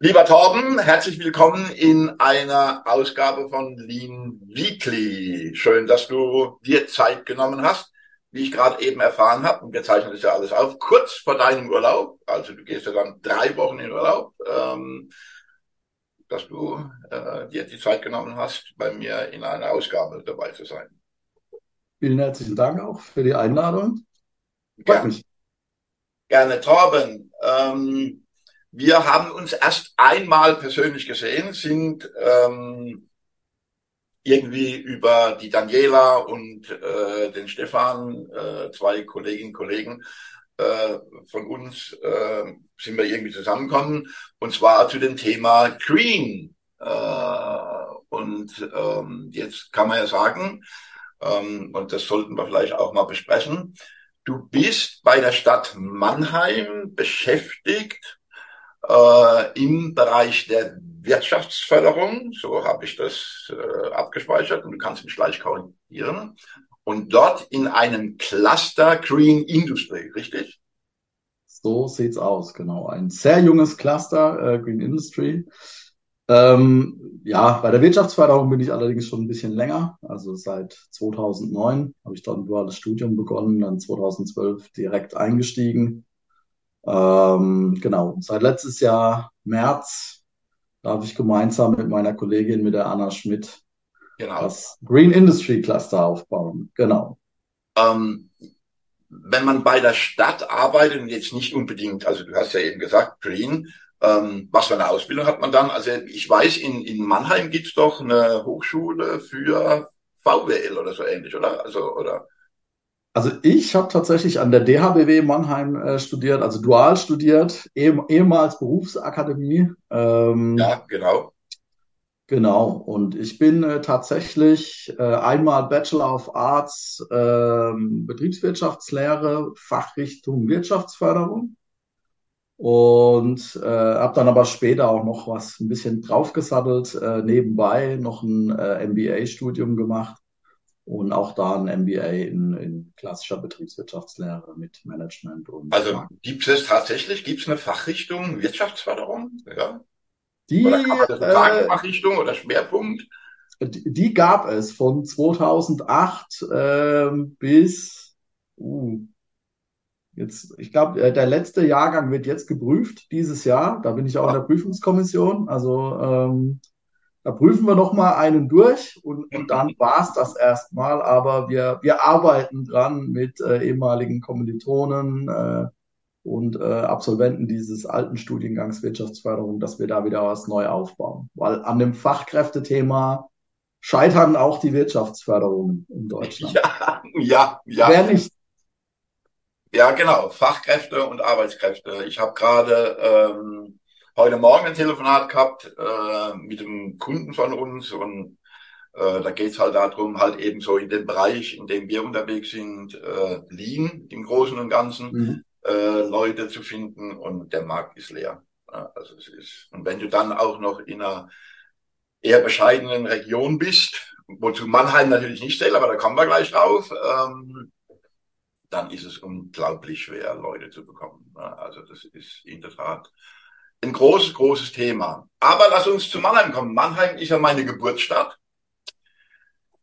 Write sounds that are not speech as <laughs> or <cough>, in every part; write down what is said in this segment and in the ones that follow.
Lieber Torben, herzlich willkommen in einer Ausgabe von Lean Weekly. Schön, dass du dir Zeit genommen hast, wie ich gerade eben erfahren habe. Und wir zeichnen das ja alles auf, kurz vor deinem Urlaub. Also du gehst ja dann drei Wochen in Urlaub, ähm, dass du äh, dir die Zeit genommen hast, bei mir in einer Ausgabe dabei zu sein. Vielen herzlichen Dank auch für die Einladung. Freut Gerne. mich. Gerne, Torben. Ähm, wir haben uns erst einmal persönlich gesehen, sind ähm, irgendwie über die Daniela und äh, den Stefan, äh, zwei Kolleginnen und Kollegen äh, von uns, äh, sind wir irgendwie zusammengekommen, und zwar zu dem Thema Green. Äh, und ähm, jetzt kann man ja sagen, ähm, und das sollten wir vielleicht auch mal besprechen, du bist bei der Stadt Mannheim beschäftigt äh, im Bereich der Wirtschaftsförderung, so habe ich das äh, abgespeichert und du kannst mich gleich korrigieren, und dort in einem Cluster Green Industry, richtig? So sieht's aus, genau. Ein sehr junges Cluster äh, Green Industry. Ähm, ja, bei der Wirtschaftsförderung bin ich allerdings schon ein bisschen länger. Also seit 2009 habe ich dort ein duales Studium begonnen, dann 2012 direkt eingestiegen ähm, genau, seit letztes Jahr März darf ich gemeinsam mit meiner Kollegin, mit der Anna Schmidt, genau. das Green Industry Cluster aufbauen. Genau. Ähm, wenn man bei der Stadt arbeitet und jetzt nicht unbedingt, also du hast ja eben gesagt, Green, ähm, was für eine Ausbildung hat man dann? Also ich weiß, in, in Mannheim gibt's doch eine Hochschule für VWL oder so ähnlich, oder? Also, oder? Also ich habe tatsächlich an der DHBW Mannheim äh, studiert, also dual studiert, eh, ehemals Berufsakademie. Ähm, ja, genau. Genau. Und ich bin äh, tatsächlich äh, einmal Bachelor of Arts äh, Betriebswirtschaftslehre, Fachrichtung Wirtschaftsförderung. Und äh, habe dann aber später auch noch was ein bisschen draufgesattelt, äh, nebenbei noch ein äh, MBA-Studium gemacht und auch da ein MBA in, in klassischer Betriebswirtschaftslehre mit Management und. Also gibt es tatsächlich, gibt es eine Fachrichtung Wirtschaftsförderung? Ja. Die, oder kann man das sagen, äh, Fachrichtung oder Schwerpunkt? Die, die gab es von 2008 äh, bis uh, jetzt, ich glaube, äh, der letzte Jahrgang wird jetzt geprüft dieses Jahr. Da bin ich auch in der Prüfungskommission. Also ähm, da prüfen wir noch mal einen durch und, und dann war's das erstmal. Aber wir, wir arbeiten dran mit äh, ehemaligen Kommilitonen äh, und äh, Absolventen dieses alten Studiengangs Wirtschaftsförderung, dass wir da wieder was neu aufbauen. Weil an dem Fachkräftethema scheitern auch die Wirtschaftsförderungen in Deutschland. Ja, ja, ja. Wer nicht. Ja, genau. Fachkräfte und Arbeitskräfte. Ich habe gerade ähm, heute Morgen ein Telefonat gehabt äh, mit einem Kunden von uns und äh, da geht es halt darum, halt eben so in dem Bereich, in dem wir unterwegs sind, äh, Lean im Großen und Ganzen, mhm. äh, Leute zu finden und der Markt ist leer. Ja, also es ist, und wenn du dann auch noch in einer eher bescheidenen Region bist, wozu Mannheim natürlich nicht zählt, aber da kommen wir gleich drauf, ähm, dann ist es unglaublich schwer, Leute zu bekommen. Ja, also das ist in der Tat ein großes, großes Thema. Aber lass uns zu Mannheim kommen. Mannheim ist ja meine Geburtsstadt.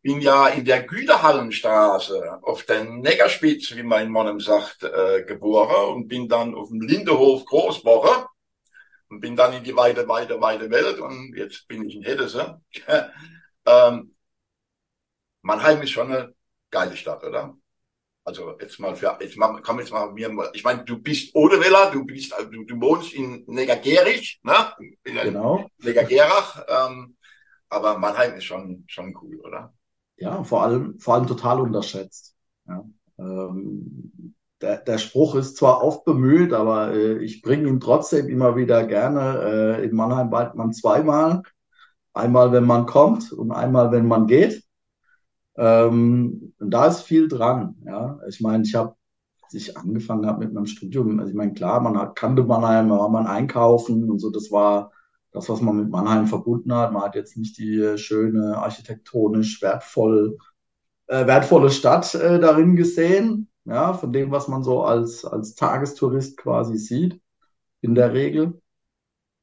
Bin ja in der Güterhallenstraße auf der Neckarspitze, wie mein Mann sagt, äh, geboren und bin dann auf dem Lindehof Großwoche und bin dann in die weite, weite, weite Welt und jetzt bin ich in Hedese. <laughs> ähm, Mannheim ist schon eine geile Stadt, oder? Also jetzt mal für, jetzt mal, komm jetzt mal mir, ich meine, du bist Odewiller, du bist, du, du wohnst in Negagerich, ne? In genau. Negagerach, ähm, aber Mannheim ist schon, schon cool, oder? Ja, vor allem, vor allem total unterschätzt. Ja. Ähm, der, der Spruch ist zwar oft bemüht, aber äh, ich bringe ihn trotzdem immer wieder gerne. Äh, in Mannheim bald man zweimal. Einmal, wenn man kommt und einmal, wenn man geht. Ähm, und da ist viel dran. Ja, ich meine, ich habe, als ich angefangen habe mit meinem Studium, also ich meine, klar, man hat, kannte Mannheim, da war man einkaufen und so. Das war das, was man mit Mannheim verbunden hat. Man hat jetzt nicht die schöne architektonisch wertvoll, äh, wertvolle Stadt äh, darin gesehen. Ja, von dem, was man so als als Tagestourist quasi sieht, in der Regel.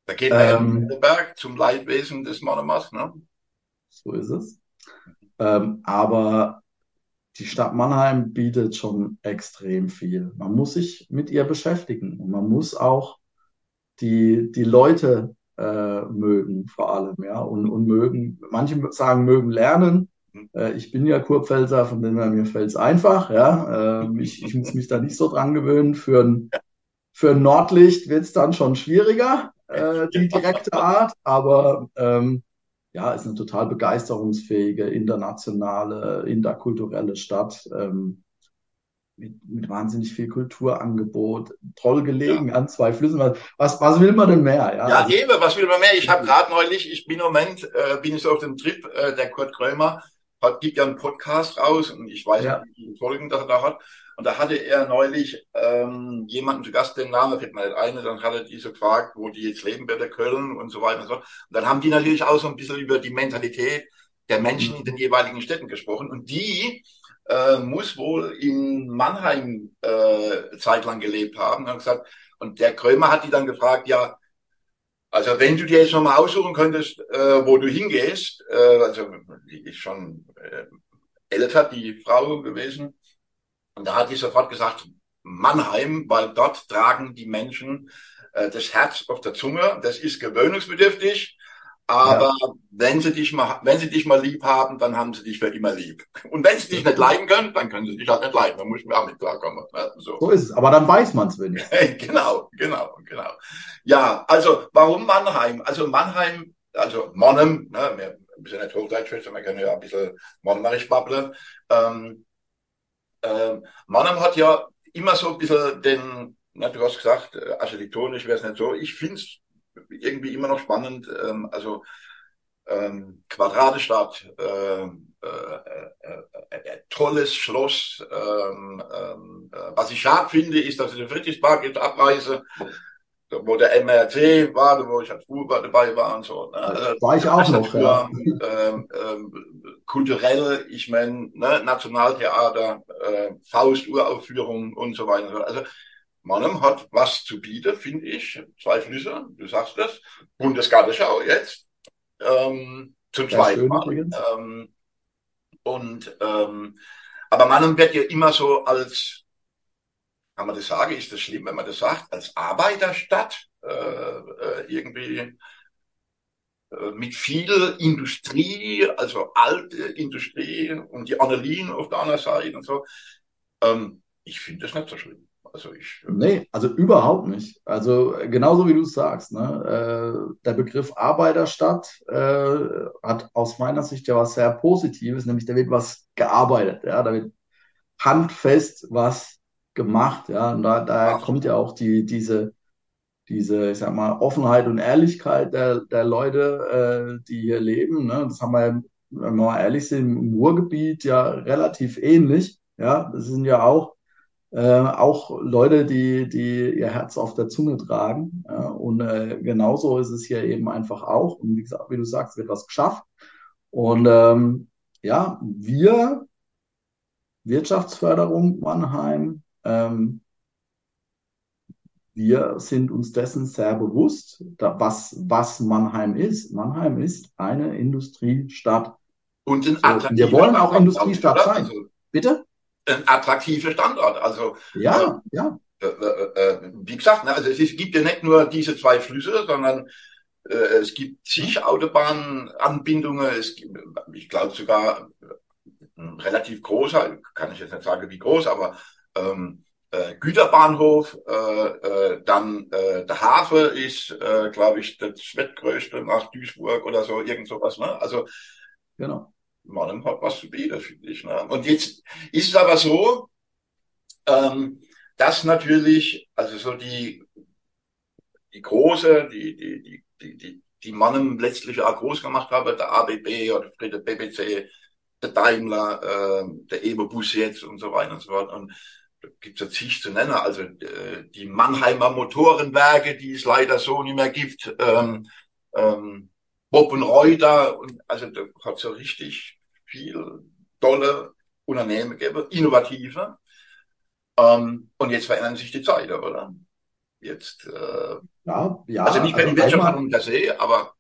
Da geht ähm, der Berg zum Leidwesen des Monomers, ne? So ist es. Ähm, aber die Stadt Mannheim bietet schon extrem viel. Man muss sich mit ihr beschäftigen und man muss auch die, die Leute äh, mögen vor allem, ja, und, und mögen, manche sagen, mögen lernen. Äh, ich bin ja Kurpfälzer, von dem her mir fällt es einfach, ja. Äh, ich, ich muss mich da nicht so dran gewöhnen. Für ein, für ein Nordlicht wird es dann schon schwieriger, äh, die direkte Art, aber ähm, ja, ist eine total begeisterungsfähige, internationale, interkulturelle Stadt. Ähm, mit, mit wahnsinnig viel Kulturangebot, toll gelegen ja. an zwei Flüssen. Was, was will man denn mehr? Ja, ja also, eben, was will man mehr? Ich habe gerade neulich, ich bin im Moment, äh, bin ich so auf dem Trip, äh, der Kurt Krömer hat, gibt ja einen Podcast raus und ich weiß ja. nicht, wie viele Folgen das er da hat. Und da hatte er neulich ähm, jemanden zu Gast, den Namen fällt mir nicht ein, dann hat er die so gefragt, wo die jetzt leben bei der Köln und so weiter und so. Und dann haben die natürlich auch so ein bisschen über die Mentalität der Menschen in den jeweiligen Städten gesprochen. Und die äh, muss wohl in Mannheim äh, zeitlang gelebt haben. Und, gesagt, und der Krömer hat die dann gefragt, ja, also wenn du dir jetzt nochmal aussuchen könntest, äh, wo du hingehst, äh, also die ist schon äh, älter, die Frau gewesen, und da hat die sofort gesagt, Mannheim, weil dort tragen die Menschen äh, das Herz auf der Zunge, das ist gewöhnungsbedürftig, aber ja. wenn sie dich mal, wenn sie dich mal lieb haben, dann haben sie dich für immer lieb. Und wenn sie dich nicht leiden können, dann können sie dich halt nicht leiden. Da muss man auch mit klarkommen. Ne? So. so ist es. Aber dann weiß man es wenigstens. <laughs> genau, genau, genau. Ja, also warum Mannheim? Also Mannheim, also Monnem, ne, wir müssen nicht Hochdeutsch wir können ja ein bisschen Monnerisch babbeln. Ähm, ähm, Mannheim hat ja immer so ein bisschen den, na, du hast gesagt, äh, architektonisch wäre es nicht so. Ich finde es irgendwie immer noch spannend. Ähm, also ähm, Quadratestadt, ähm, äh, äh, äh, äh, tolles Schloss. Ähm, ähm, äh, was ich schade finde, ist, dass ich den Friedrichspark jetzt abreise, wo der MRT war, wo ich als Fußball dabei war und so. Ne? Also, war ich auch noch, ja. Ähm, ähm, kulturell, ich meine, ne, Nationaltheater, äh, Faust-Uraufführung und so weiter. Also Mannheim hat was zu bieten, finde ich. Zwei Flüsse, du sagst es. Bundesgartenschau jetzt. Ähm, zum zweiten Mal. Ähm, und ähm, aber Mannheim wird ja immer so als, kann man das sagen, ist das schlimm, wenn man das sagt, als Arbeiterstadt äh, äh, irgendwie äh, mit viel Industrie, also alte Industrie und die Annelien auf der anderen Seite und so. Ähm, ich finde das nicht so schlimm. Also ich. Äh, nee, also überhaupt nicht. Also genauso wie du es sagst, ne? Äh, der Begriff Arbeiterstadt äh, hat aus meiner Sicht ja was sehr Positives, nämlich da wird was gearbeitet, ja, da wird handfest was gemacht, ja, und da, da kommt ja auch die, diese, diese, ich sag mal, Offenheit und Ehrlichkeit der, der Leute, äh, die hier leben, ne? Das haben wir, wenn wir mal ehrlich sind, im Ruhrgebiet ja relativ ähnlich, ja, das sind ja auch äh, auch Leute, die, die ihr Herz auf der Zunge tragen. Ja, und äh, genauso ist es hier eben einfach auch. Und wie gesagt, wie du sagst, wird was geschafft. Und ähm, ja, wir, Wirtschaftsförderung Mannheim, ähm, wir sind uns dessen sehr bewusst, da, was, was Mannheim ist. Mannheim ist eine Industriestadt. Und ein so, wir wollen auch Industriestadt sein. Also, Bitte? ein attraktiver Standort. Also ja, äh, ja. Äh, äh, wie gesagt, ne, also es, gibt ja nicht nur diese zwei Flüsse, sondern äh, es gibt zig Autobahnanbindungen. Es gibt, ich glaube sogar ein relativ großer, kann ich jetzt nicht sagen wie groß, aber ähm, äh, Güterbahnhof, äh, äh, dann äh, der Hafen ist, äh, glaube ich, das zweitgrößte nach Duisburg oder so, irgend sowas. Ne? Also genau. Mannheim hat was zu bieten, finde ich. Ne? Und jetzt ist es aber so, ähm, dass natürlich, also so die, die große, die, die, die, die, die, die Mannheim letztlich auch groß gemacht haben, der ABB oder der BBC, der Daimler, äh, der Eberbus jetzt und so weiter und so fort. Und da gibt's ja zig zu nennen. Also äh, die Mannheimer Motorenwerke, die es leider so nicht mehr gibt. Ähm, ähm, Bob und Reuter und also da hat so richtig viel tolle Unternehmen gegeben, innovative. Ähm, und jetzt verändern sich die Zeiten, oder? Jetzt, äh, Ja, ja, also nicht mehr also die Wirtschaft einmal per se, aber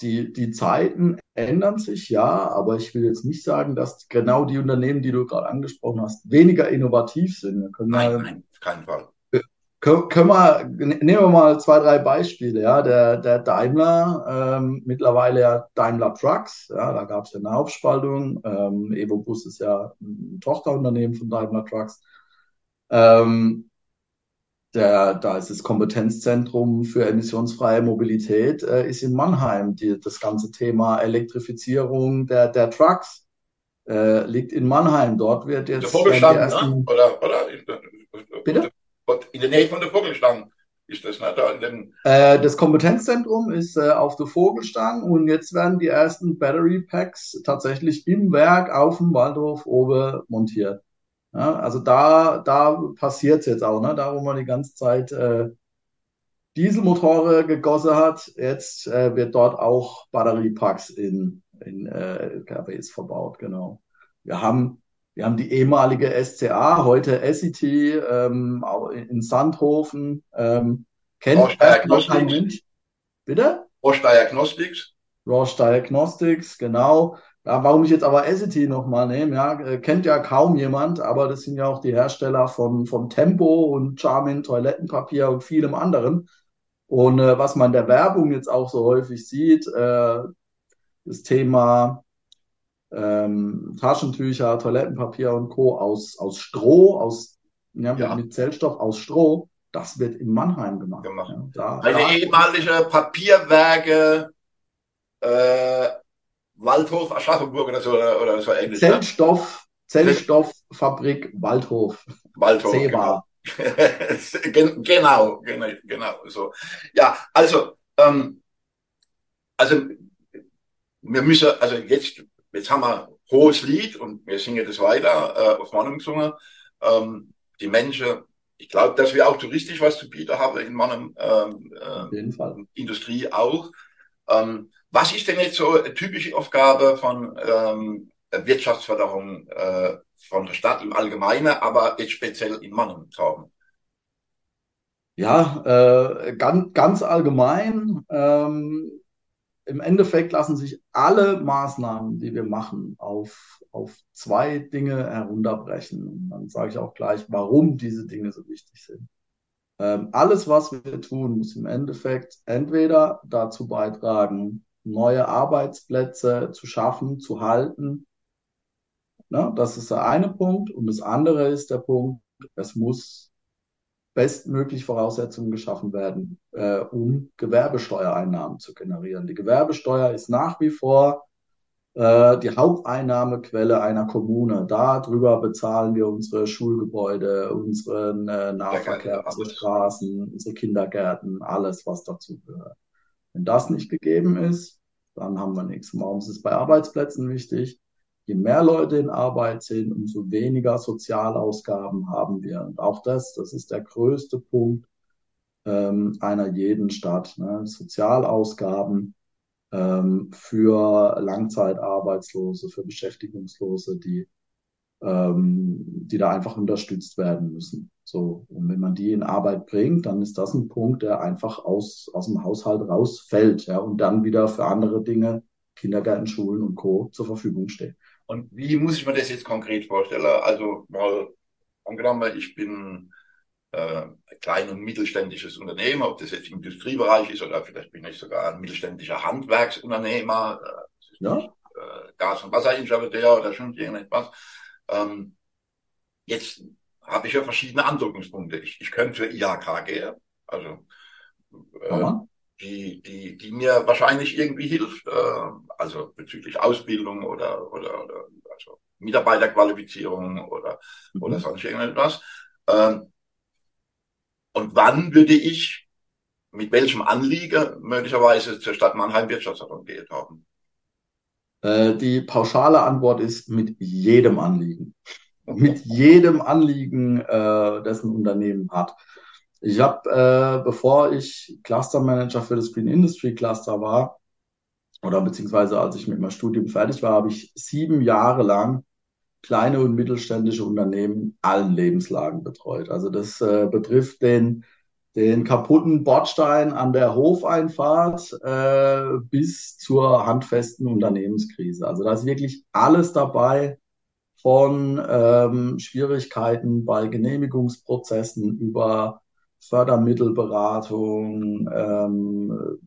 die, die Zeiten ändern sich, ja, aber ich will jetzt nicht sagen, dass genau die Unternehmen, die du gerade angesprochen hast, weniger innovativ sind. Wir können nein, mal nein, auf keinen Fall. Können, können wir, nehmen wir mal zwei, drei Beispiele. Ja, der, der Daimler, ähm, mittlerweile ja Daimler Trucks, ja, da gab es ja eine Aufspaltung. Ähm, Evo Bus ist ja ein Tochterunternehmen von Daimler Trucks. Ähm, der, da ist das Kompetenzzentrum für emissionsfreie Mobilität, äh, ist in Mannheim. Die, das ganze Thema Elektrifizierung der, der Trucks äh, liegt in Mannheim. Dort wird Der jetzt äh, die Vogelstand, ne? ersten. Oder, oder? Bitte? In der Nähe von der Vogelstangen ist das, ne? Da in den, Äh, das Kompetenzzentrum ist äh, auf der Vogelstang und jetzt werden die ersten Battery Packs tatsächlich im Werk auf dem Waldhof oben montiert. Ja, also da, da passiert es jetzt auch, ne? Da, wo man die ganze Zeit äh, Dieselmotore gegossen hat, jetzt äh, wird dort auch Batteriepacks in, in äh, LKWs verbaut, genau. Wir haben, wir haben die ehemalige SCA, heute SET, ähm, auch in Sandhofen, ähm, kennt Mensch. Bitte? Roche Diagnostics, Roche Diagnostics, genau. Ja, warum ich jetzt aber SET nochmal nehme, ja, äh, kennt ja kaum jemand, aber das sind ja auch die Hersteller von, von Tempo und Charmin Toilettenpapier und vielem anderen. Und äh, was man in der Werbung jetzt auch so häufig sieht, äh, das Thema ähm, Taschentücher, Toilettenpapier und Co. aus, aus Stroh, aus, ja, mit, ja, mit Zellstoff aus Stroh, das wird in Mannheim gemacht. gemacht. Ja, da, Eine da, ehemalige Papierwerke, äh, Waldhof Aschaffenburg oder so, oder, so ähnlich, ne? Zellstoff, Zellstofffabrik Waldhof, Waldhof, genau. <laughs> Genau, genau, genau, so. Ja, also, ähm, also, wir müssen, also jetzt, jetzt haben wir hohes Lied und wir singen das weiter, äh, auf Mannheim Ähm, die Menschen, ich glaube, dass wir auch touristisch was zu bieten haben in Mannheim, ähm, äh, Industrie auch. Ähm, was ist denn jetzt so eine typische Aufgabe von ähm, Wirtschaftsförderung äh, von der Stadt im Allgemeinen, aber jetzt speziell in Mannheim? Ja, äh, ganz, ganz allgemein. Ähm, Im Endeffekt lassen sich alle Maßnahmen, die wir machen, auf, auf zwei Dinge herunterbrechen. Und dann sage ich auch gleich, warum diese Dinge so wichtig sind. Ähm, alles, was wir tun, muss im Endeffekt entweder dazu beitragen, neue Arbeitsplätze zu schaffen, zu halten. Ne? Das ist der eine Punkt. Und das andere ist der Punkt, es muss bestmöglich Voraussetzungen geschaffen werden, äh, um Gewerbesteuereinnahmen zu generieren. Die Gewerbesteuer ist nach wie vor äh, die Haupteinnahmequelle einer Kommune. Darüber bezahlen wir unsere Schulgebäude, unseren äh, Nahverkehr, unsere. Straßen, unsere Kindergärten, alles, was dazu gehört. Wenn das nicht gegeben ist, dann haben wir nichts. Warum ist es bei Arbeitsplätzen wichtig? Je mehr Leute in Arbeit sind, umso weniger Sozialausgaben haben wir. Und auch das, das ist der größte Punkt ähm, einer jeden Stadt. Ne? Sozialausgaben ähm, für Langzeitarbeitslose, für Beschäftigungslose, die, ähm, die da einfach unterstützt werden müssen. So, und wenn man die in Arbeit bringt, dann ist das ein Punkt, der einfach aus, aus dem Haushalt rausfällt, ja, und dann wieder für andere Dinge, Kindergärten, Schulen und Co. zur Verfügung steht. Und wie muss ich mir das jetzt konkret vorstellen? Also mal angenommen, ich bin äh, ein klein- und mittelständisches Unternehmen, ob das jetzt im Industriebereich ist oder vielleicht bin ich sogar ein mittelständischer Handwerksunternehmer, äh, Ja, äh, Gas- und Wasserinstallateur oder schon irgendetwas. Ähm, jetzt habe ich ja verschiedene Andockungspunkte. Ich, ich könnte zur IHK gehen, also äh, die, die, die mir wahrscheinlich irgendwie hilft, äh, also bezüglich Ausbildung oder, oder, oder also Mitarbeiterqualifizierung oder, oder Mhm. sonst irgendetwas. Ähm, und wann würde ich mit welchem Anliegen möglicherweise zur Stadt Mannheim Wirtschaftsordnung geht haben? Äh, die pauschale Antwort ist mit jedem Anliegen. Mit jedem Anliegen, äh, das ein Unternehmen hat. Ich habe, äh, bevor ich Clustermanager für das Green Industry Cluster war, oder beziehungsweise als ich mit meinem Studium fertig war, habe ich sieben Jahre lang kleine und mittelständische Unternehmen allen Lebenslagen betreut. Also das äh, betrifft den den kaputten Bordstein an der Hofeinfahrt äh, bis zur handfesten Unternehmenskrise. Also da ist wirklich alles dabei, von ähm, Schwierigkeiten bei Genehmigungsprozessen über Fördermittelberatung, ähm,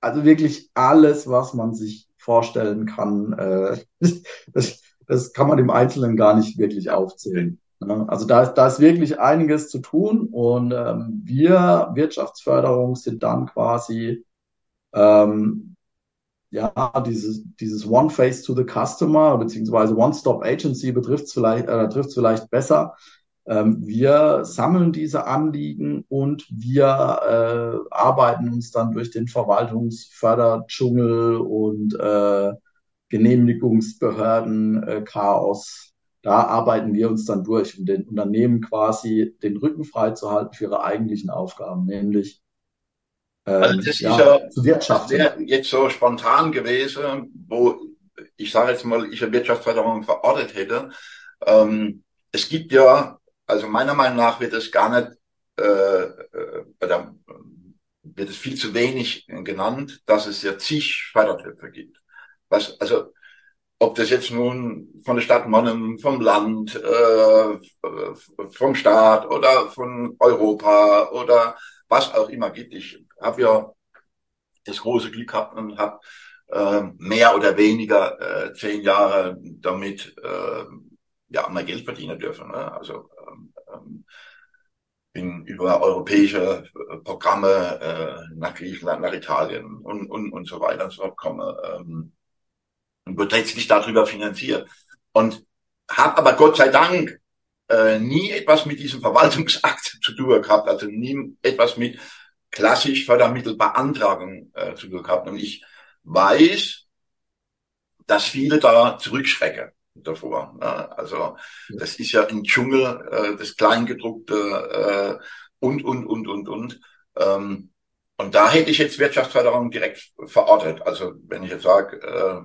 also wirklich alles, was man sich vorstellen kann. Äh, <laughs> das, das kann man im Einzelnen gar nicht wirklich aufzählen. Ne? Also da, da ist wirklich einiges zu tun und ähm, wir Wirtschaftsförderung sind dann quasi ähm, ja dieses dieses One Face to the Customer beziehungsweise One Stop Agency betrifft vielleicht äh, trifft es vielleicht besser. Ähm, wir sammeln diese Anliegen und wir äh, arbeiten uns dann durch den Verwaltungsförderdschungel und äh, Genehmigungsbehörden äh, Chaos da arbeiten wir uns dann durch, um den Unternehmen quasi den Rücken frei zu halten für ihre eigentlichen Aufgaben, nämlich ähm, also das ja, ist ja, zu wirtschaften. Jetzt so spontan gewesen, wo ich sage jetzt mal, ich eine Wirtschaftsförderung verortet hätte. Ähm, es gibt ja, also meiner Meinung nach wird es gar nicht, äh, äh, oder wird es viel zu wenig genannt, dass es ja zig Fördertöpfe gibt. Was, also ob das jetzt nun von der Stadt Monnem, vom Land, äh, vom Staat oder von Europa oder was auch immer gibt. Ich habe ja das große Glück gehabt und habe äh, mehr oder weniger äh, zehn Jahre damit äh, ja mein Geld verdienen dürfen. Ne? Also ähm, ähm bin über europäische Programme äh, nach Griechenland, nach Italien und, und, und so weiter und so fort komme. Ähm, und wird letztlich darüber finanziert. Und habe aber Gott sei Dank äh, nie etwas mit diesem Verwaltungsakt <laughs> zu tun gehabt, also nie etwas mit klassisch Fördermittelbeantragung äh, zu tun gehabt. Und ich weiß, dass viele da zurückschrecken davor. Ne? Also das ist ja ein Dschungel, äh, das Kleingedruckte äh, und, und, und, und, und. Ähm, und da hätte ich jetzt Wirtschaftsförderung direkt verortet. Also wenn ich jetzt sage, äh,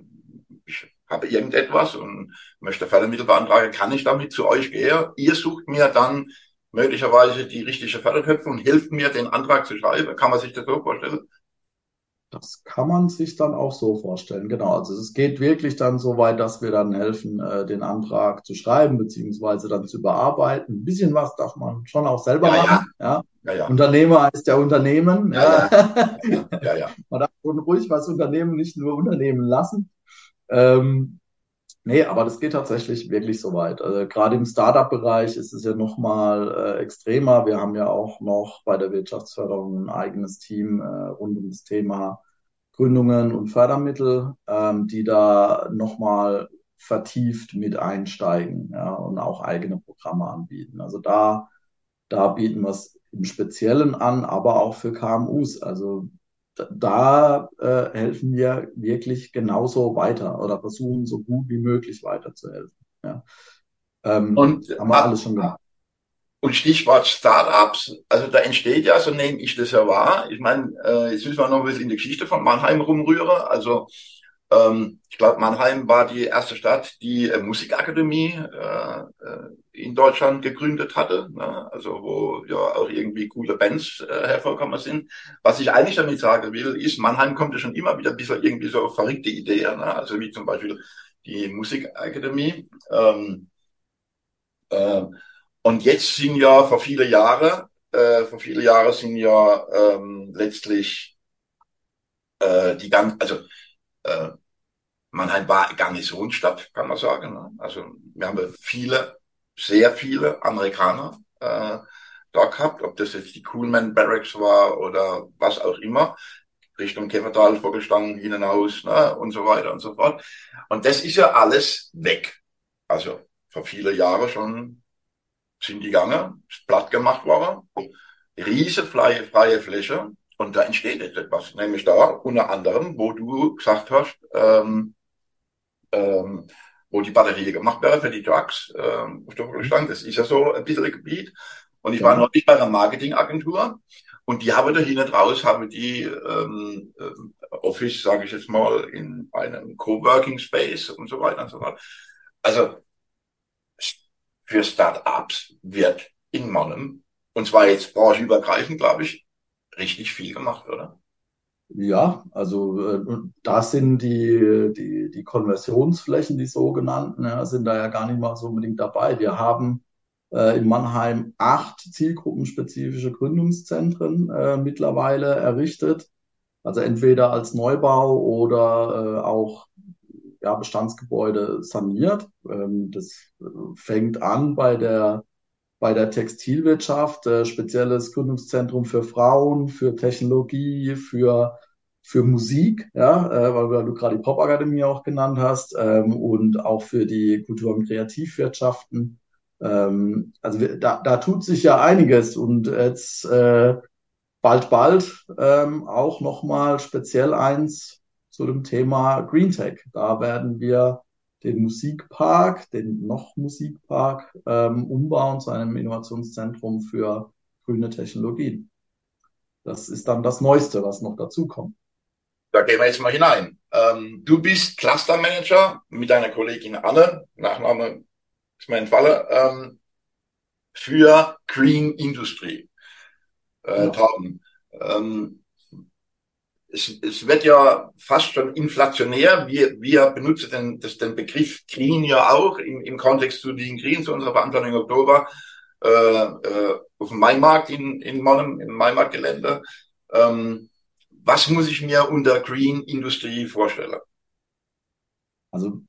habe irgendetwas und möchte Fördermittel beantragen, kann ich damit zu euch gehen? Ihr sucht mir dann möglicherweise die richtige Fördertöpfe und hilft mir, den Antrag zu schreiben. Kann man sich das so vorstellen? Das kann man sich dann auch so vorstellen, genau. Also es geht wirklich dann so weit, dass wir dann helfen, äh, den Antrag zu schreiben, beziehungsweise dann zu überarbeiten. Ein bisschen was darf man schon auch selber ja, machen. Ja. Ja. Ja, Unternehmer ist der Unternehmen. Ja, ja. Ja, ja. man <laughs> darf ruhig was Unternehmen nicht nur Unternehmen lassen. Ähm, nee, aber das geht tatsächlich wirklich so weit. Also gerade im Startup-Bereich ist es ja nochmal äh, extremer. Wir haben ja auch noch bei der Wirtschaftsförderung ein eigenes Team äh, rund um das Thema Gründungen und Fördermittel, ähm, die da nochmal vertieft mit einsteigen ja, und auch eigene Programme anbieten. Also da, da bieten wir es im Speziellen an, aber auch für KMUs. Also da äh, helfen wir wirklich genauso weiter oder versuchen so gut wie möglich weiterzuhelfen. Ja. Ähm, und haben wir alles schon gemacht. Und Stichwort Startups, also da entsteht ja, so nehme ich das ja wahr. Ich meine, äh, jetzt müssen wir noch ein bisschen in die Geschichte von Mannheim rumrühren. Also ähm, ich glaube, Mannheim war die erste Stadt, die äh, Musikakademie äh, äh, in Deutschland gegründet hatte, ne? also wo ja auch irgendwie coole Bands äh, hervorkommen sind. Was ich eigentlich damit sagen will, ist, Mannheim kommt ja schon immer wieder ein bisschen irgendwie so verrückte Ideen, ne? also wie zum Beispiel die Musikakademie. Ähm, äh, und jetzt sind ja vor viele Jahre, äh, vor viele Jahre sind ja ähm, letztlich äh, die ganz, also äh, Mannheim war Garnisonsstadt, kann man sagen. Ne? Also wir haben viele, sehr viele Amerikaner äh, da gehabt, ob das jetzt die Coolman Barracks war oder was auch immer, Richtung Käfertal, Vogelstangen hinaus ne? und so weiter und so fort. Und das ist ja alles weg. Also vor viele Jahren schon sind die ist platt gemacht worden, riesige freie, freie Fläche und da entsteht jetzt etwas, nämlich da unter anderem, wo du gesagt hast, ähm, ähm, wo die Batterie gemacht wäre für die Trucks ähm, auf der Vorstand. Das ist ja so ein bisschen ein Gebiet. Und ich war ja. neulich bei einer Marketingagentur und die haben da hinten raus, haben die ähm, äh, Office, sage ich jetzt mal, in einem Coworking Space und so weiter und so fort. Also für Start-ups wird in Monnem Und zwar jetzt branchenübergreifend, glaube ich, richtig viel gemacht, oder? Ja, also äh, da sind die, die, die Konversionsflächen, die sogenannten, ja, sind da ja gar nicht mal so unbedingt dabei. Wir haben äh, in Mannheim acht zielgruppenspezifische Gründungszentren äh, mittlerweile errichtet. Also entweder als Neubau oder äh, auch ja, Bestandsgebäude saniert. Ähm, das äh, fängt an bei der bei der Textilwirtschaft, äh, spezielles Gründungszentrum für Frauen, für Technologie, für, für Musik, ja, äh, weil, du gerade die Popakademie auch genannt hast, ähm, und auch für die Kultur- und Kreativwirtschaften. Ähm, also wir, da, da tut sich ja einiges und jetzt äh, bald, bald ähm, auch nochmal speziell eins zu dem Thema Green Tech. Da werden wir den Musikpark, den noch Musikpark, ähm, umbauen zu einem Innovationszentrum für grüne Technologien. Das ist dann das Neueste, was noch dazu kommt. Da gehen wir jetzt mal hinein. Ähm, du bist Cluster Manager mit deiner Kollegin Anne, Nachname ist mir entfallen, ähm, für Green Industry. Äh, ja. Ähm, es, es wird ja fast schon inflationär. Wir, wir benutzen den, das, den Begriff Green ja auch im, im Kontext zu den Green, zu unserer Veranstaltung im Oktober äh, äh, auf dem Maimarkt in, in Monnem, im Maimarktgelände. Ähm, was muss ich mir unter Green Industrie vorstellen? Also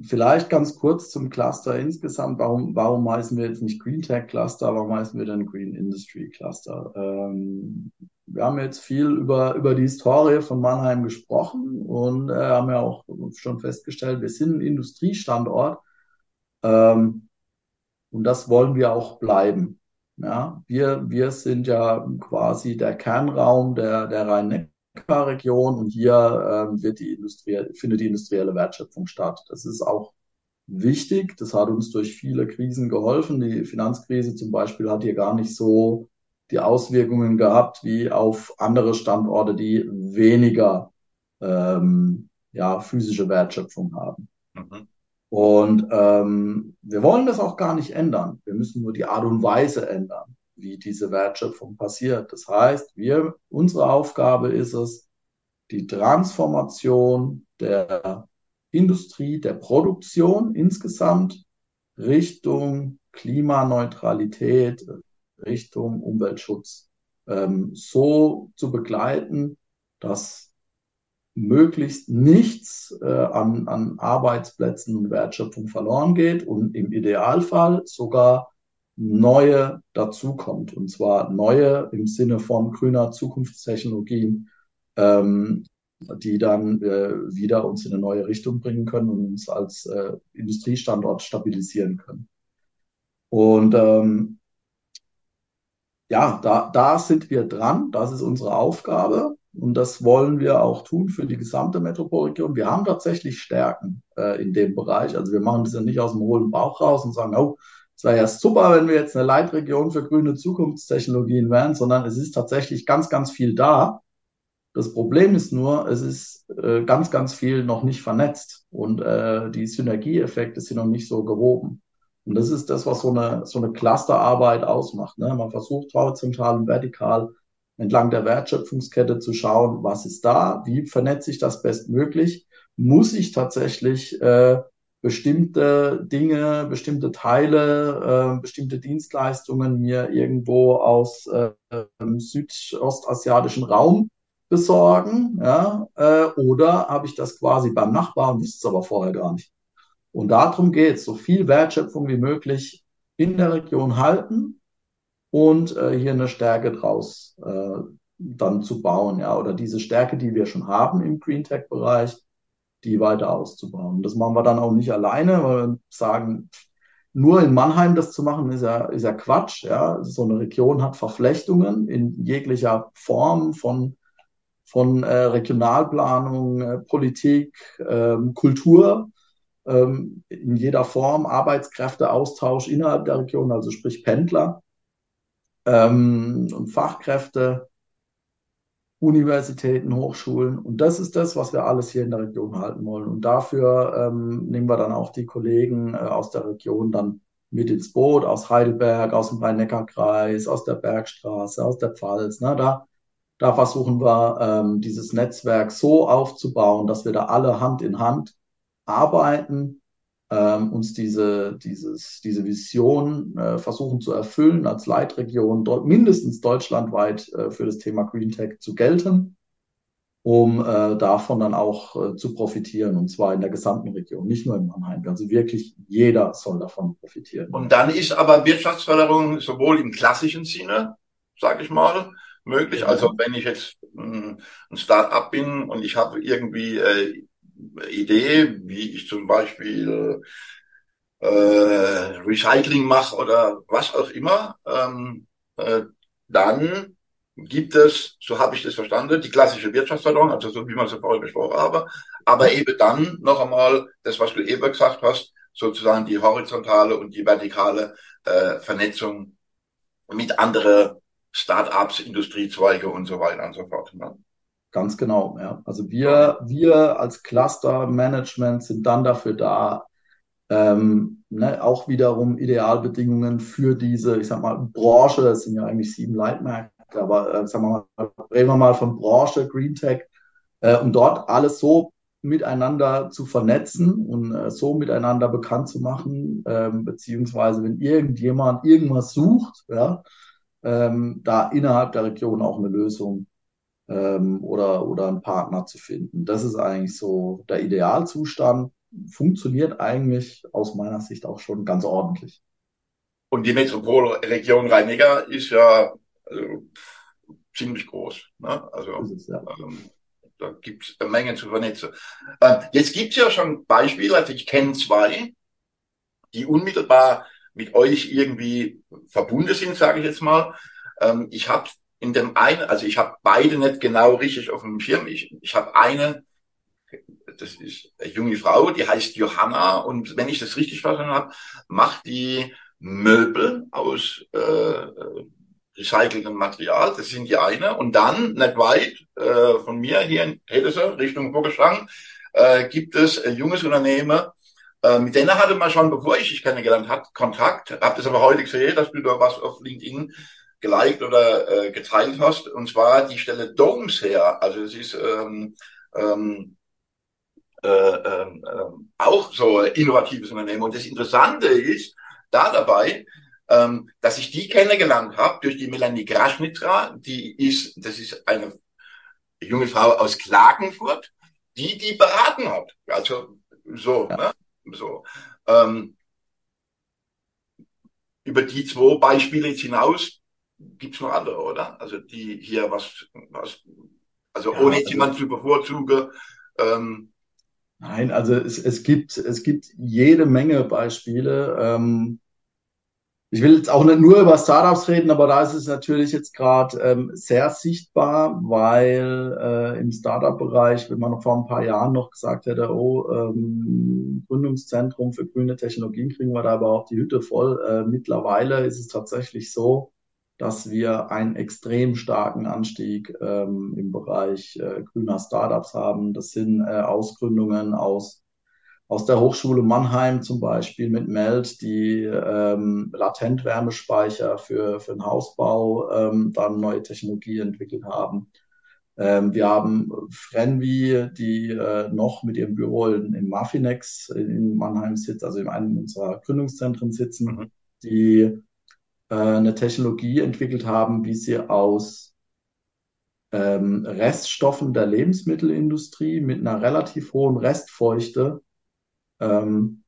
vielleicht ganz kurz zum Cluster insgesamt. Warum, warum heißen wir jetzt nicht Green Tech Cluster? Warum heißen wir denn Green Industry Cluster? Ähm, wir haben jetzt viel über, über die Historie von Mannheim gesprochen und äh, haben ja auch schon festgestellt, wir sind ein Industriestandort ähm, und das wollen wir auch bleiben. Ja, wir, wir sind ja quasi der Kernraum der, der Rhein-Neckar-Region und hier ähm, wird die Industrie, findet die industrielle Wertschöpfung statt. Das ist auch wichtig. Das hat uns durch viele Krisen geholfen. Die Finanzkrise zum Beispiel hat hier gar nicht so die Auswirkungen gehabt wie auf andere Standorte, die weniger ähm, ja, physische Wertschöpfung haben. Mhm. Und ähm, wir wollen das auch gar nicht ändern. Wir müssen nur die Art und Weise ändern, wie diese Wertschöpfung passiert. Das heißt, wir, unsere Aufgabe ist es, die Transformation der Industrie, der Produktion insgesamt Richtung Klimaneutralität, Richtung Umweltschutz ähm, so zu begleiten, dass möglichst nichts äh, an, an Arbeitsplätzen und Wertschöpfung verloren geht und im Idealfall sogar neue dazukommt. Und zwar neue im Sinne von grüner Zukunftstechnologien, ähm, die dann äh, wieder uns in eine neue Richtung bringen können und uns als äh, Industriestandort stabilisieren können. Und ähm, ja, da, da sind wir dran. Das ist unsere Aufgabe. Und das wollen wir auch tun für die gesamte Metropolregion. Wir haben tatsächlich Stärken äh, in dem Bereich. Also wir machen das ja nicht aus dem hohlen Bauch raus und sagen, oh, es wäre ja super, wenn wir jetzt eine Leitregion für grüne Zukunftstechnologien wären, sondern es ist tatsächlich ganz, ganz viel da. Das Problem ist nur, es ist äh, ganz, ganz viel noch nicht vernetzt und äh, die Synergieeffekte sind noch nicht so gehoben. Und das ist das, was so eine, so eine Clusterarbeit ausmacht. Ne? Man versucht horizontal und vertikal entlang der Wertschöpfungskette zu schauen, was ist da, wie vernetze ich das bestmöglich, muss ich tatsächlich äh, bestimmte Dinge, bestimmte Teile, äh, bestimmte Dienstleistungen mir irgendwo aus äh, südostasiatischen Raum besorgen, ja, äh, oder habe ich das quasi beim Nachbarn, wusste es aber vorher gar nicht. Und darum geht es, so viel Wertschöpfung wie möglich in der Region halten und äh, hier eine Stärke draus äh, dann zu bauen, ja, oder diese Stärke, die wir schon haben im Green Tech Bereich, die weiter auszubauen. Das machen wir dann auch nicht alleine, weil wir sagen, nur in Mannheim das zu machen, ist ja, ist ja Quatsch. Ja. So eine Region hat Verflechtungen in jeglicher Form von, von äh, Regionalplanung, äh, Politik, äh, Kultur ähm, in jeder Form, Arbeitskräfteaustausch innerhalb der Region, also sprich Pendler ähm, und Fachkräfte, Universitäten, Hochschulen. Und das ist das, was wir alles hier in der Region halten wollen. Und dafür ähm, nehmen wir dann auch die Kollegen äh, aus der Region dann mit ins Boot aus Heidelberg, aus dem Rhein-Neckar-Kreis, aus der Bergstraße, aus der Pfalz. Ne? Da, da versuchen wir, ähm, dieses Netzwerk so aufzubauen, dass wir da alle Hand in Hand arbeiten, ähm, uns diese, dieses, diese Vision äh, versuchen zu erfüllen, als Leitregion dort mindestens deutschlandweit äh, für das Thema Green Tech zu gelten um äh, davon dann auch äh, zu profitieren, und zwar in der gesamten Region, nicht nur in Mannheim. Also wirklich jeder soll davon profitieren. Und dann ist aber Wirtschaftsförderung sowohl im klassischen Sinne, sage ich mal, möglich. Also wenn ich jetzt mh, ein Start-up bin und ich habe irgendwie äh, Idee, wie ich zum Beispiel äh, Recycling mache oder was auch immer, ähm, äh, dann gibt es, so habe ich das verstanden, die klassische Wirtschaftsförderung, also so wie man es vorhin besprochen habe, aber eben dann noch einmal das, was du eben gesagt hast, sozusagen die horizontale und die vertikale äh, Vernetzung mit anderen Start-ups, Industriezweige und so weiter und so fort. Ne? Ganz genau, ja. Also wir, wir als Cluster-Management sind dann dafür da, ähm, ne, auch wiederum Idealbedingungen für diese, ich sag mal, Branche, es sind ja eigentlich sieben Leitmärkte, aber äh, sagen wir mal, reden wir mal von Branche, Green Tech, äh, um dort alles so miteinander zu vernetzen und äh, so miteinander bekannt zu machen, ähm, beziehungsweise wenn irgendjemand irgendwas sucht, ja, ähm, da innerhalb der Region auch eine Lösung ähm, oder, oder einen Partner zu finden. Das ist eigentlich so der Idealzustand. Funktioniert eigentlich aus meiner Sicht auch schon ganz ordentlich. Und die Metropolregion Rhein-Neckar ist ja also, ziemlich groß. Ne? Also es, ja. ähm, da gibt es eine Menge zu vernetzen. Ähm, jetzt gibt es ja schon Beispiele, also ich kenne zwei, die unmittelbar mit euch irgendwie verbunden sind, sage ich jetzt mal. Ähm, ich habe in dem einen, also ich habe beide nicht genau richtig auf dem Schirm. Ich, ich habe eine, das ist eine junge Frau, die heißt Johanna und wenn ich das richtig verstanden habe, macht die Möbel aus äh, recyceltem Material. Das sind die eine. Und dann, nicht weit äh, von mir hier in Hedese, Richtung Burgerschang, äh, gibt es ein junges Unternehmen, äh, mit denen hatte man schon, bevor ich dich kennengelernt habe, Kontakt. Hab das aber heute gesehen, dass du da was auf LinkedIn geliked oder äh, geteilt hast. Und zwar die Stelle Domes her. Also es ist ähm, ähm, äh, äh, auch so ein innovatives Unternehmen. Und das Interessante ist da dabei, ähm, dass ich die kennengelernt habe durch die Melanie Graschnitra, die ist, das ist eine junge Frau aus Klagenfurt, die die beraten hat. Also so, ja. ne? so. Ähm, über die zwei Beispiele jetzt hinaus gibt's noch andere, oder? Also die hier was, was also ja, ohne also, jemand zu bevorzugen. Ähm, Nein, also es, es gibt es gibt jede Menge Beispiele. Ähm, ich will jetzt auch nicht nur über Startups reden, aber da ist es natürlich jetzt gerade ähm, sehr sichtbar, weil äh, im Startup-Bereich, wenn man noch vor ein paar Jahren noch gesagt hätte, oh, ähm, Gründungszentrum für grüne Technologien kriegen wir da überhaupt die Hütte voll. Äh, mittlerweile ist es tatsächlich so, dass wir einen extrem starken Anstieg ähm, im Bereich äh, grüner Startups haben. Das sind äh, Ausgründungen aus aus der Hochschule Mannheim zum Beispiel mit Meld, die ähm, Latentwärmespeicher für, für den Hausbau ähm, dann neue Technologie entwickelt haben. Ähm, wir haben Frenvi, die äh, noch mit ihrem Büro in, in Mafinex in Mannheim sitzt, also in einem unserer Gründungszentren sitzen, mhm. die äh, eine Technologie entwickelt haben, wie sie aus ähm, Reststoffen der Lebensmittelindustrie mit einer relativ hohen Restfeuchte ähm,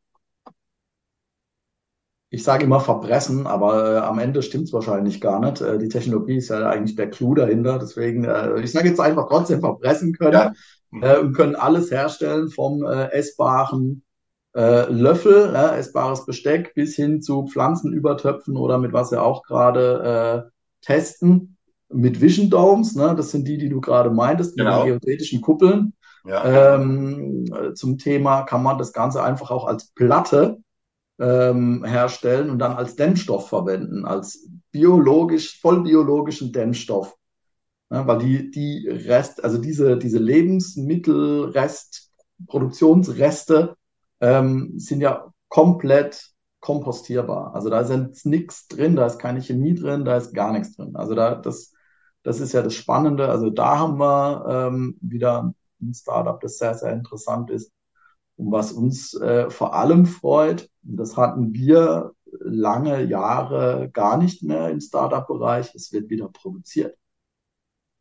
ich sage immer verbressen, aber äh, am Ende stimmt es wahrscheinlich gar nicht. Äh, die Technologie ist ja eigentlich der Clou dahinter. Deswegen, äh, ich sage jetzt einfach trotzdem verbressen können ja. äh, und können alles herstellen vom äh, essbaren äh, Löffel, äh, essbares Besteck bis hin zu Pflanzenübertöpfen oder mit was wir auch gerade äh, testen, mit Vision Domes. Ne? Das sind die, die du gerade meintest, genau. mit den geodätischen Kuppeln. Ja. Ähm, zum Thema kann man das Ganze einfach auch als Platte ähm, herstellen und dann als Dämmstoff verwenden, als biologisch, voll biologischen Dämmstoff. Ja, weil die, die Rest, also diese, diese Lebensmittelrest, Produktionsreste ähm, sind ja komplett kompostierbar. Also da ist jetzt nichts drin, da ist keine Chemie drin, da ist gar nichts drin. Also da, das, das ist ja das Spannende. Also da haben wir ähm, wieder ein Startup, das sehr, sehr interessant ist. Und was uns äh, vor allem freut, das hatten wir lange Jahre gar nicht mehr im Startup-Bereich, es wird wieder produziert.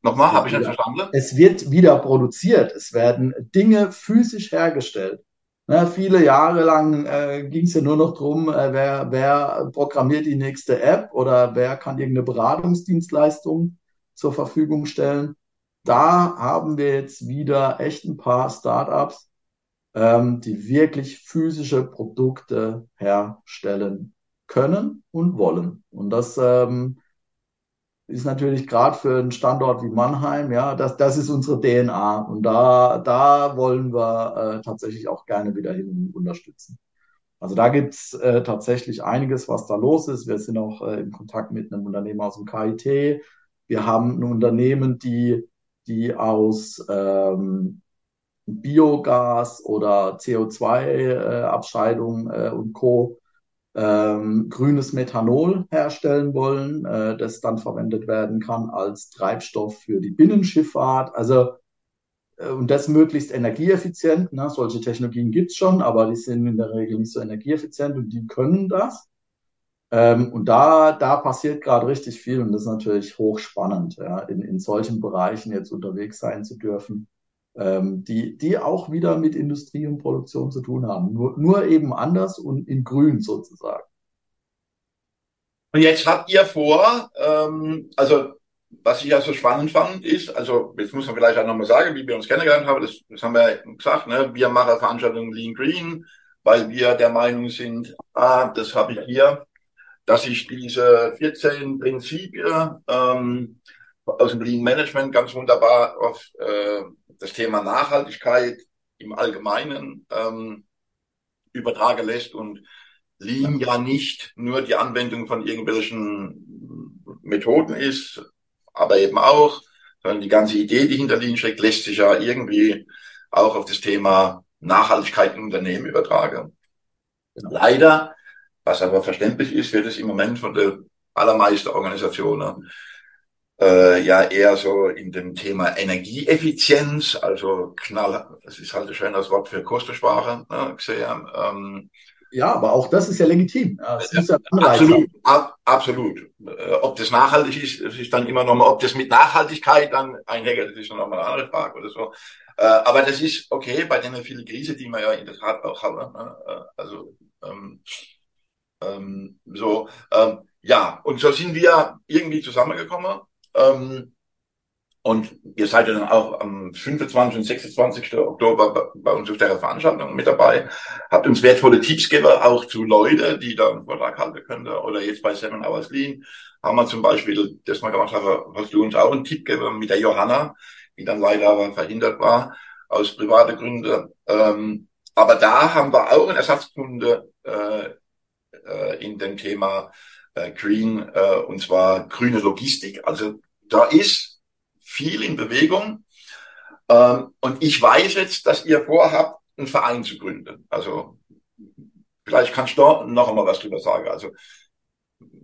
Nochmal, habe ich nicht verstanden? Es wird wieder produziert. Es werden Dinge physisch hergestellt. Na, viele Jahre lang äh, ging es ja nur noch drum, äh, wer, wer programmiert die nächste App oder wer kann irgendeine Beratungsdienstleistung zur Verfügung stellen. Da haben wir jetzt wieder echt ein paar Startups, ähm, die wirklich physische Produkte herstellen können und wollen. Und das ähm, ist natürlich gerade für einen Standort wie Mannheim, ja, das, das ist unsere DNA. Und da, da wollen wir äh, tatsächlich auch gerne wieder hin unterstützen. Also da gibt's äh, tatsächlich einiges, was da los ist. Wir sind auch äh, in Kontakt mit einem Unternehmen aus dem KIT. Wir haben ein Unternehmen, die, die aus ähm, Biogas oder CO2-Abscheidung äh, äh, und Co ähm, grünes Methanol herstellen wollen, äh, das dann verwendet werden kann als Treibstoff für die Binnenschifffahrt. Also äh, und das möglichst energieeffizient. Ne? Solche Technologien gibt's schon, aber die sind in der Regel nicht so energieeffizient und die können das. Ähm, und da, da passiert gerade richtig viel und das ist natürlich hochspannend, ja, in, in solchen Bereichen jetzt unterwegs sein zu dürfen ähm, die, die auch wieder mit Industrie und Produktion zu tun haben. Nur, nur eben anders und in grün sozusagen. Und jetzt habt ihr vor, ähm, also was ich ja so spannend fand, ist, also jetzt muss man vielleicht auch nochmal sagen, wie wir uns kennengelernt haben, das, das haben wir gesagt, ne? wir machen Veranstaltungen Lean Green, weil wir der Meinung sind, ah, das habe ich hier, dass ich diese 14 Prinzipien ähm, aus dem Lean Management ganz wunderbar auf äh, das Thema Nachhaltigkeit im Allgemeinen ähm, übertragen lässt und Lean ja nicht nur die Anwendung von irgendwelchen Methoden ist, aber eben auch, sondern die ganze Idee, die hinter Lean steckt, lässt sich ja irgendwie auch auf das Thema Nachhaltigkeit im Unternehmen übertragen. Genau. Leider, was aber verständlich ist, wird es im Moment von der allermeisten Organisationen äh, ja eher so in dem Thema Energieeffizienz, also knall, das ist halt ein schönes Wort für Kostensparen ne, gesehen. Ähm, ja, aber auch das ist ja legitim. Ja, das ja absolut, ab, absolut. Äh, ob das nachhaltig ist, das ist dann immer nochmal, ob das mit Nachhaltigkeit dann einhergeht, das ist nochmal eine andere Frage oder so. Äh, aber das ist okay bei den vielen Krisen, die wir ja in der Tat auch haben. Ne? Äh, also ähm, ähm, so, ähm, ja, und so sind wir irgendwie zusammengekommen ähm, und ihr seid ja dann auch am 25. und 26. Oktober bei uns auf der Veranstaltung mit dabei. Habt uns wertvolle Tipps gegeben, auch zu Leuten, die da einen Vortrag halten können. Oder jetzt bei Seven Hours Lean haben wir zum Beispiel das mal gemacht, hast du uns auch einen Tipp gegeben mit der Johanna, die dann leider aber verhindert war aus private Gründen. Ähm, aber da haben wir auch einen Ersatzkunde äh, äh, in dem Thema äh, Green, äh, und zwar grüne Logistik. Also da ist viel in Bewegung. Ähm, und ich weiß jetzt, dass ihr vorhabt, einen Verein zu gründen. Also vielleicht kannst du da noch einmal was drüber sagen. Also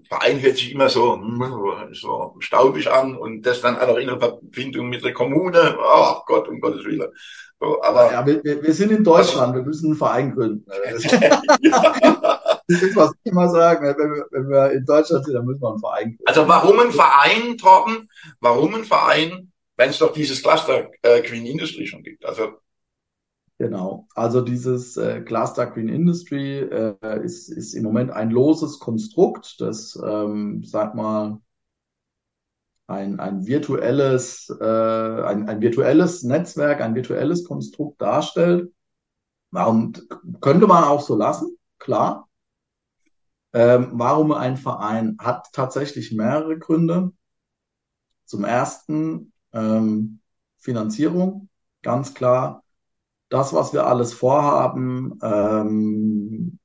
Verein hört sich immer so, hm, so staubig an und das dann auch noch in der Verbindung mit der Kommune. Oh Gott, um Gottes Willen. So, aber ja, wir, wir sind in Deutschland, wir müssen einen Verein gründen. <laughs> <laughs> Das ist, was ich immer sage, wenn wir, wenn wir in Deutschland sind, dann müssen wir einen Verein gründen. Also warum ein Verein, Torben? Warum ein Verein, wenn es doch dieses Cluster äh, Green Industry schon gibt? Also Genau. Also dieses äh, Cluster Green Industry äh, ist, ist im Moment ein loses Konstrukt, das, ähm, sag mal, ein, ein virtuelles, äh, ein, ein virtuelles Netzwerk, ein virtuelles Konstrukt darstellt. Warum könnte man auch so lassen? Klar. Ähm, warum ein Verein hat tatsächlich mehrere Gründe. Zum ersten ähm, Finanzierung, ganz klar. Das, was wir alles vorhaben, ähm,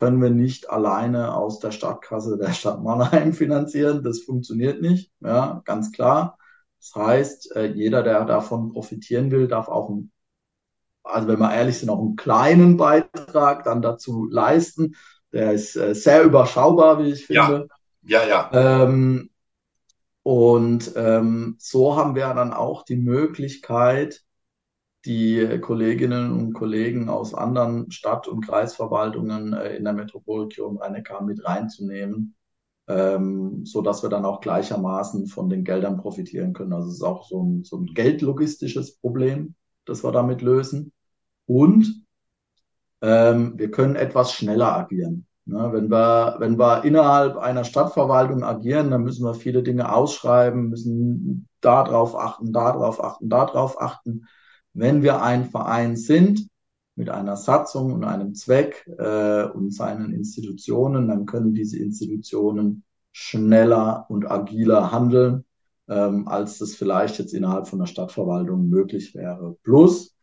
können wir nicht alleine aus der Stadtkasse der Stadt Mannheim <laughs> finanzieren. Das funktioniert nicht, ja, ganz klar. Das heißt, äh, jeder, der davon profitieren will, darf auch, also wenn wir ehrlich sind, auch einen kleinen Beitrag dann dazu leisten. Der ist äh, sehr überschaubar, wie ich finde. Ja, ja. ja. Ähm, und ähm, so haben wir dann auch die Möglichkeit, die Kolleginnen und Kollegen aus anderen Stadt- und Kreisverwaltungen äh, in der Metropolregion Rhein-Neckar mit reinzunehmen, ähm, so dass wir dann auch gleichermaßen von den Geldern profitieren können. Also es ist auch so ein, so ein geldlogistisches Problem, das wir damit lösen. Und ähm, wir können etwas schneller agieren. Ne, wenn wir, wenn wir innerhalb einer Stadtverwaltung agieren, dann müssen wir viele Dinge ausschreiben, müssen darauf achten, darauf achten, darauf achten. Wenn wir ein Verein sind mit einer Satzung und einem Zweck äh, und seinen Institutionen, dann können diese Institutionen schneller und agiler handeln, ähm, als das vielleicht jetzt innerhalb von der Stadtverwaltung möglich wäre. Plus,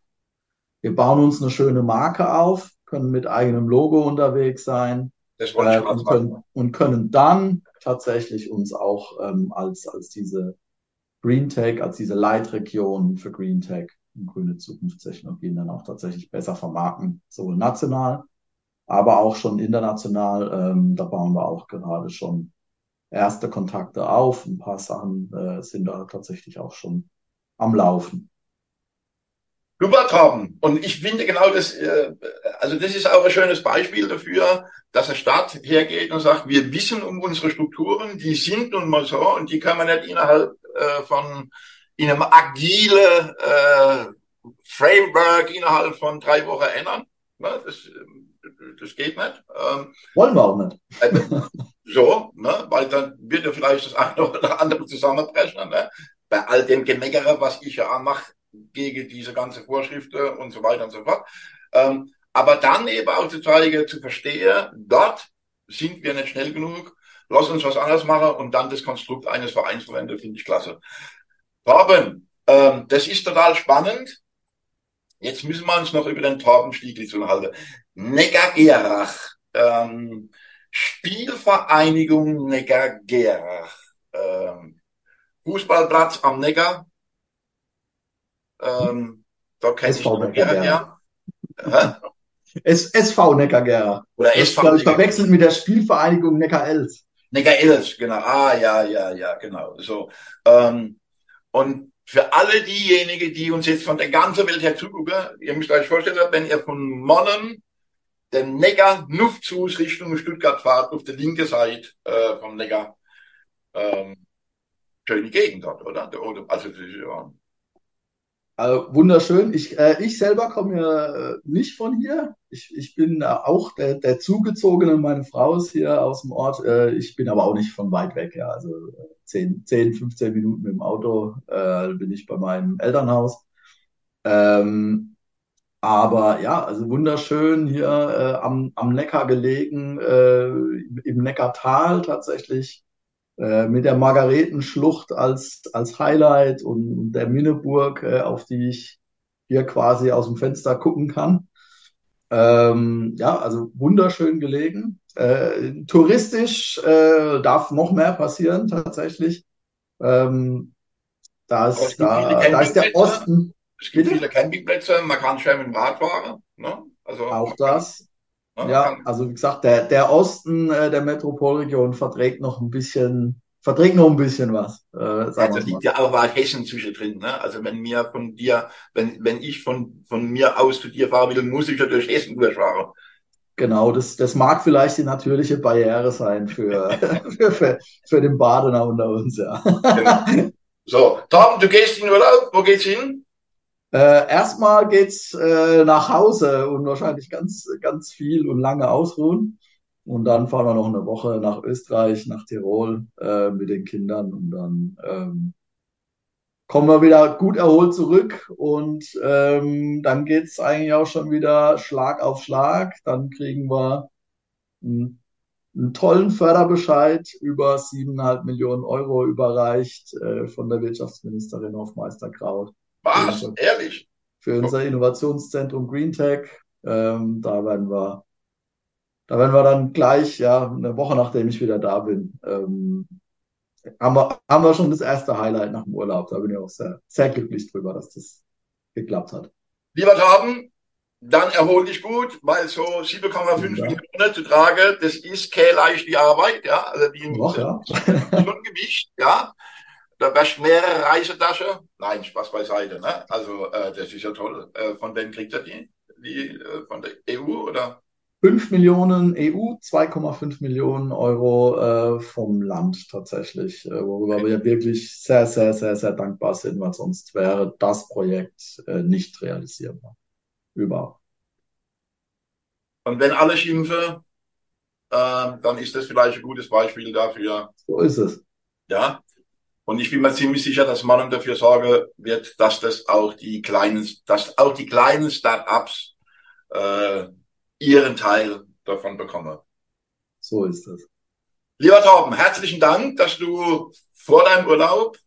wir bauen uns eine schöne Marke auf, können mit eigenem Logo unterwegs sein äh, und, können, und können dann tatsächlich uns auch ähm, als, als diese Green Tech, als diese Leitregion für Green Tech und grüne Zukunftstechnologien dann auch tatsächlich besser vermarkten, sowohl national, aber auch schon international. Ähm, da bauen wir auch gerade schon erste Kontakte auf. Ein paar Sachen äh, sind da tatsächlich auch schon am Laufen. Super, Torben. Und ich finde genau das, äh, also das ist auch ein schönes Beispiel dafür, dass eine Stadt hergeht und sagt, wir wissen um unsere Strukturen, die sind nun mal so und die kann man nicht innerhalb äh, von in einem agile äh, Framework innerhalb von drei Wochen ändern. Ne? Das, das geht nicht. Ähm, Wollen wir auch nicht. so, ne? weil dann wird ja vielleicht das eine oder andere zusammenbrechen. Ne? Bei all dem Gemeckere, was ich ja mache, gegen diese ganze Vorschriften und so weiter und so fort. Ähm, aber dann eben auch zu zeigen, zu verstehen, dort sind wir nicht schnell genug, lass uns was anderes machen und dann das Konstrukt eines Vereins verwenden, finde ich klasse. Torben, ähm, das ist total spannend. Jetzt müssen wir uns noch über den Torben Stiegli unterhalten. Neckargerach, ähm, Spielvereinigung Neckargerach, ähm, Fußballplatz am Neckar, ähm, da kenne ich SV Neckargera. Ja. SV Neckargera. Oder das SV ist, verwechselt mit der Spielvereinigung Neckar-Els. Neckar-Els, genau. Ah, ja, ja, ja, genau. So. Ähm, und für alle diejenigen, die uns jetzt von der ganzen Welt her zugucken, ihr müsst euch vorstellen, wenn ihr von Monnen den Neckar Nuftzus Richtung Stuttgart fahrt, auf der linken Seite äh, vom Neckar, ähm, schöne Gegend dort, oder? Also, das ja also wunderschön. Ich, äh, ich selber komme ja äh, nicht von hier. Ich, ich bin äh, auch der, der Zugezogene. Meine Frau ist hier aus dem Ort. Äh, ich bin aber auch nicht von weit weg. Ja. Also 10, 10 15 Minuten mit dem Auto äh, bin ich bei meinem Elternhaus. Ähm, aber ja, also wunderschön hier äh, am, am Neckar gelegen, äh, im Neckartal tatsächlich äh, mit der Margaretenschlucht als, als Highlight und der Minneburg, äh, auf die ich hier quasi aus dem Fenster gucken kann. Ähm, ja, also wunderschön gelegen. Äh, touristisch äh, darf noch mehr passieren tatsächlich. Ähm, da ist, da, da ist der Osten. Es gibt viele Campingplätze, man kann schön mit dem Rad fahren. Ne? Also auch das. Ja, also wie gesagt, der, der Osten äh, der Metropolregion verträgt noch ein bisschen, verträgt noch ein bisschen was. Äh, ja, da liegt ja aber Hessen zwischendrin. Ne? Also wenn mir von dir, wenn, wenn ich von, von mir aus zu dir fahren will, muss ich ja durch Hessen durchfahren. Genau, das, das mag vielleicht die natürliche Barriere sein für, <laughs> für, für, für den Badener unter uns, ja. Genau. So, Tom, du gehst in Urlaub, wo geht's hin? Äh, erstmal geht's äh, nach Hause und wahrscheinlich ganz, ganz viel und lange ausruhen. Und dann fahren wir noch eine Woche nach Österreich, nach Tirol äh, mit den Kindern und dann ähm, kommen wir wieder gut erholt zurück und ähm, dann geht's eigentlich auch schon wieder Schlag auf Schlag. Dann kriegen wir einen, tollen Förderbescheid über siebeneinhalb Millionen Euro überreicht äh, von der Wirtschaftsministerin Hofmeister Kraut. Was? Für, Ehrlich? Für unser Innovationszentrum GreenTech. Ähm, da werden wir, da werden wir dann gleich, ja, eine Woche nachdem ich wieder da bin, ähm, haben wir, haben wir schon das erste Highlight nach dem Urlaub. Da bin ich auch sehr, sehr glücklich drüber, dass das geklappt hat. Lieber Torben, Dann erhol dich gut, weil so 7,5 Millionen zu tragen, das ist keine leichte Arbeit, ja. Also die Doch, ja. <laughs> schon Gewicht, ja. Da wärst mehrere Reisetasche. Nein, Spaß beiseite, ne? Also äh, das ist ja toll. Äh, von wem kriegt er die? Die äh, von der EU oder? 5 Millionen EU, 2,5 Millionen Euro äh, vom Land tatsächlich, äh, worüber wir wirklich sehr, sehr, sehr, sehr dankbar sind, weil sonst wäre das Projekt äh, nicht realisierbar. Überhaupt. Und wenn alle schimpfen, äh, dann ist das vielleicht ein gutes Beispiel dafür. So ist es. Ja. Und ich bin mir ziemlich sicher, dass man dafür sorgen wird, dass das auch die kleinen, dass auch die kleinen Start-ups äh, ihren Teil davon bekommen. So ist es. Lieber Torben, herzlichen Dank, dass du vor deinem Urlaub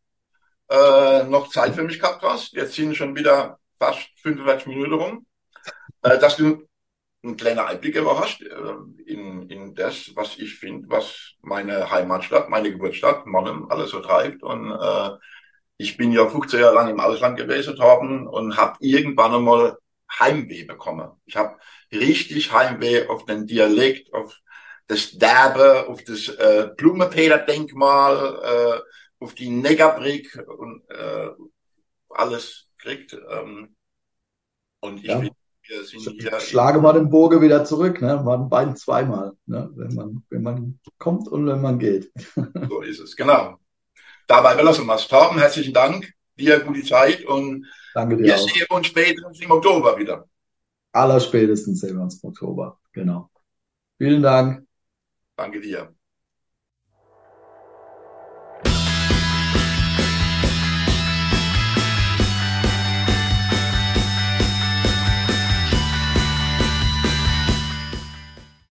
äh, noch Zeit für mich gehabt hast. Jetzt sind schon wieder fast 45 Minuten rum. Äh, dass du einen kleinen Einblick aber hast äh, in, in das, was ich finde, was meine Heimatstadt, meine Geburtsstadt, Monnem, alles so treibt. Und äh, ich bin ja 15 Jahre lang im Ausland gewesen, Torben, und habe irgendwann einmal Heimweh bekommen. Ich habe richtig Heimweh auf den Dialekt, auf das Derbe, auf das äh, Blumenpeter-Denkmal, äh, auf die Negabrik und äh, alles kriegt. Ähm, und ich ja. wir hier. Schlage mal den Bogen wieder zurück, ne? Man beiden zweimal, ne? Wenn man, wenn man kommt und wenn man geht. <laughs> so ist es, genau. Dabei belassen wir es. Torben, herzlichen Dank. Dir gute Zeit und Danke dir wir auch. sehen uns spätestens im Oktober wieder. Allerspätestens sehen wir uns im Oktober. Genau. Vielen Dank. Danke dir.